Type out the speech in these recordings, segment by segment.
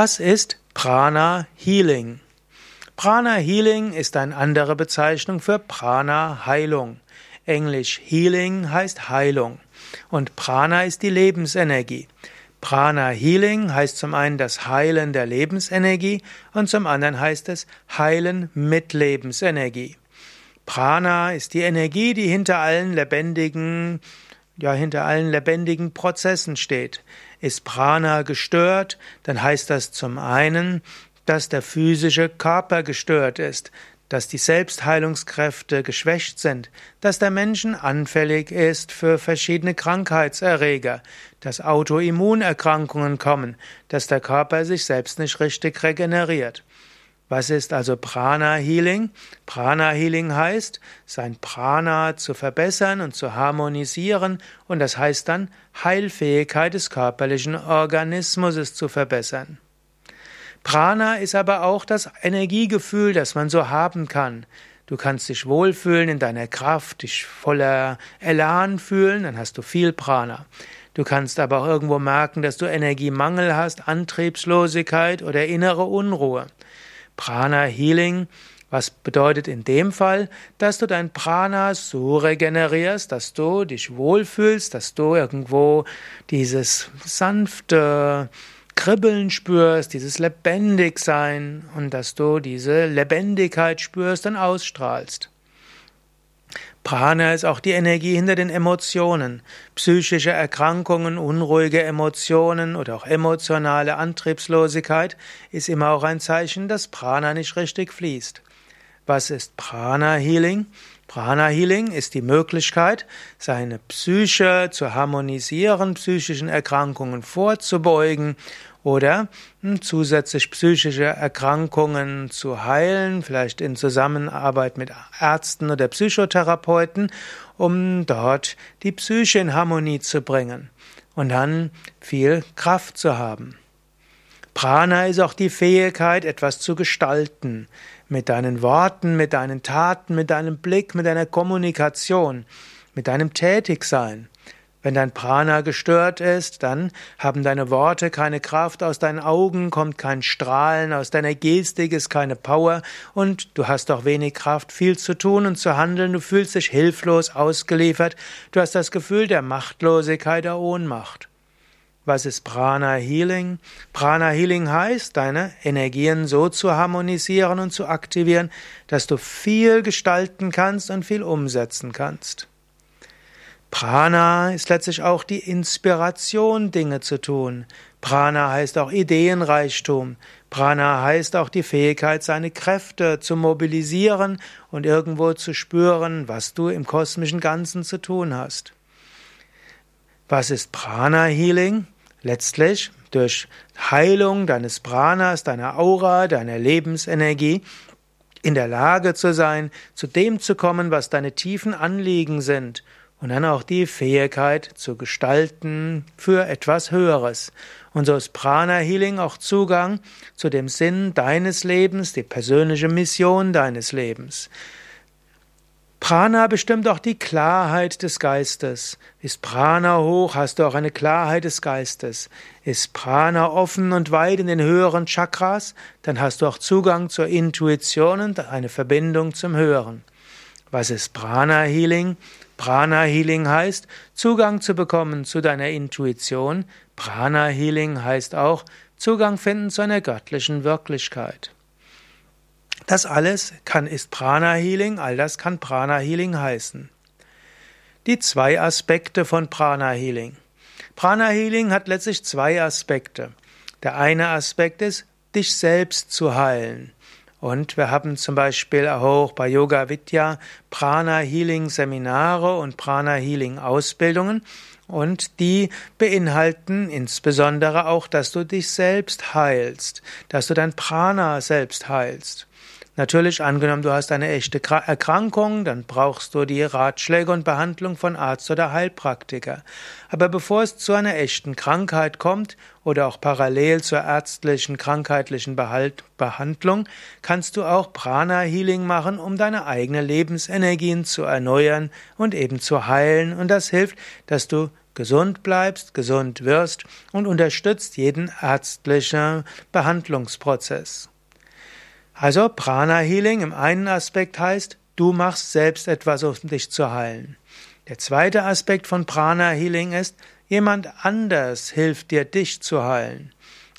Was ist Prana Healing? Prana Healing ist eine andere Bezeichnung für Prana Heilung. Englisch Healing heißt Heilung und Prana ist die Lebensenergie. Prana Healing heißt zum einen das Heilen der Lebensenergie und zum anderen heißt es Heilen mit Lebensenergie. Prana ist die Energie, die hinter allen lebendigen, ja, hinter allen lebendigen Prozessen steht. Ist Prana gestört, dann heißt das zum einen, dass der physische Körper gestört ist, dass die Selbstheilungskräfte geschwächt sind, dass der Mensch anfällig ist für verschiedene Krankheitserreger, dass Autoimmunerkrankungen kommen, dass der Körper sich selbst nicht richtig regeneriert. Was ist also Prana Healing? Prana Healing heißt, sein Prana zu verbessern und zu harmonisieren und das heißt dann Heilfähigkeit des körperlichen Organismus zu verbessern. Prana ist aber auch das Energiegefühl, das man so haben kann. Du kannst dich wohlfühlen in deiner Kraft, dich voller Elan fühlen, dann hast du viel Prana. Du kannst aber auch irgendwo merken, dass du Energiemangel hast, Antriebslosigkeit oder innere Unruhe. Prana Healing, was bedeutet in dem Fall, dass du dein Prana so regenerierst, dass du dich wohlfühlst, dass du irgendwo dieses sanfte Kribbeln spürst, dieses Lebendigsein und dass du diese Lebendigkeit spürst und ausstrahlst. Prana ist auch die Energie hinter den Emotionen. Psychische Erkrankungen, unruhige Emotionen oder auch emotionale Antriebslosigkeit ist immer auch ein Zeichen, dass Prana nicht richtig fließt. Was ist Prana Healing? Prana Healing ist die Möglichkeit, seine Psyche zu harmonisieren, psychischen Erkrankungen vorzubeugen oder hm, zusätzlich psychische Erkrankungen zu heilen, vielleicht in Zusammenarbeit mit Ärzten oder Psychotherapeuten, um dort die Psyche in Harmonie zu bringen und dann viel Kraft zu haben. Prana ist auch die Fähigkeit, etwas zu gestalten. Mit deinen Worten, mit deinen Taten, mit deinem Blick, mit deiner Kommunikation, mit deinem Tätigsein. Wenn dein Prana gestört ist, dann haben deine Worte keine Kraft, aus deinen Augen kommt kein Strahlen, aus deiner Gestik ist keine Power und du hast auch wenig Kraft, viel zu tun und zu handeln, du fühlst dich hilflos ausgeliefert, du hast das Gefühl der Machtlosigkeit, der Ohnmacht. Was ist Prana Healing? Prana Healing heißt, deine Energien so zu harmonisieren und zu aktivieren, dass du viel gestalten kannst und viel umsetzen kannst. Prana ist letztlich auch die Inspiration, Dinge zu tun. Prana heißt auch Ideenreichtum. Prana heißt auch die Fähigkeit, seine Kräfte zu mobilisieren und irgendwo zu spüren, was du im kosmischen Ganzen zu tun hast. Was ist Prana Healing? Letztlich durch Heilung deines Pranas, deiner Aura, deiner Lebensenergie in der Lage zu sein, zu dem zu kommen, was deine tiefen Anliegen sind und dann auch die Fähigkeit zu gestalten für etwas Höheres. Und so ist Prana Healing auch Zugang zu dem Sinn deines Lebens, die persönliche Mission deines Lebens. Prana bestimmt auch die Klarheit des Geistes. Ist Prana hoch, hast du auch eine Klarheit des Geistes. Ist Prana offen und weit in den höheren Chakras, dann hast du auch Zugang zur Intuition und eine Verbindung zum Höheren. Was ist Prana Healing? Prana Healing heißt, Zugang zu bekommen zu deiner Intuition. Prana Healing heißt auch, Zugang finden zu einer göttlichen Wirklichkeit. Das alles kann, ist Prana Healing, all das kann Prana Healing heißen. Die zwei Aspekte von Prana Healing. Prana Healing hat letztlich zwei Aspekte. Der eine Aspekt ist, dich selbst zu heilen. Und wir haben zum Beispiel auch bei Yoga Vidya Prana Healing Seminare und Prana Healing Ausbildungen. Und die beinhalten insbesondere auch, dass du dich selbst heilst, dass du dein Prana selbst heilst. Natürlich, angenommen, du hast eine echte Erkrankung, dann brauchst du die Ratschläge und Behandlung von Arzt oder Heilpraktiker. Aber bevor es zu einer echten Krankheit kommt oder auch parallel zur ärztlichen krankheitlichen Behandlung, kannst du auch Prana Healing machen, um deine eigene Lebensenergien zu erneuern und eben zu heilen. Und das hilft, dass du gesund bleibst, gesund wirst und unterstützt jeden ärztlichen Behandlungsprozess. Also Prana Healing im einen Aspekt heißt, du machst selbst etwas, um dich zu heilen. Der zweite Aspekt von Prana Healing ist, jemand anders hilft dir, dich zu heilen.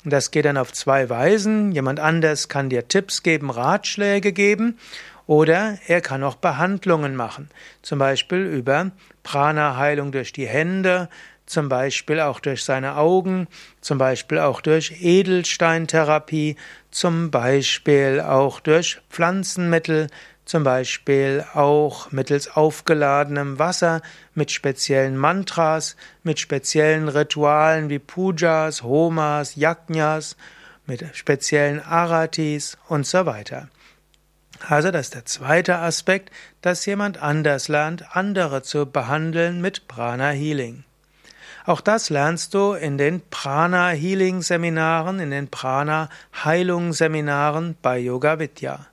Und das geht dann auf zwei Weisen. Jemand anders kann dir Tipps geben, Ratschläge geben oder er kann auch Behandlungen machen. Zum Beispiel über Prana-Heilung durch die Hände, zum Beispiel auch durch seine Augen, zum Beispiel auch durch Edelsteintherapie, zum Beispiel auch durch Pflanzenmittel, zum Beispiel auch mittels aufgeladenem Wasser, mit speziellen Mantras, mit speziellen Ritualen wie Pujas, Homas, Yajnas, mit speziellen Aratis und so weiter. Also das ist der zweite Aspekt, dass jemand anders lernt, andere zu behandeln mit Prana Healing. Auch das lernst du in den Prana Healing Seminaren, in den Prana Heilung Seminaren bei Yoga Vidya.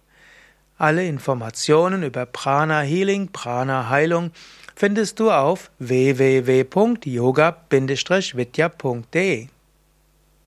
Alle Informationen über Prana Healing, Prana Heilung findest du auf www.yoga-vidya.de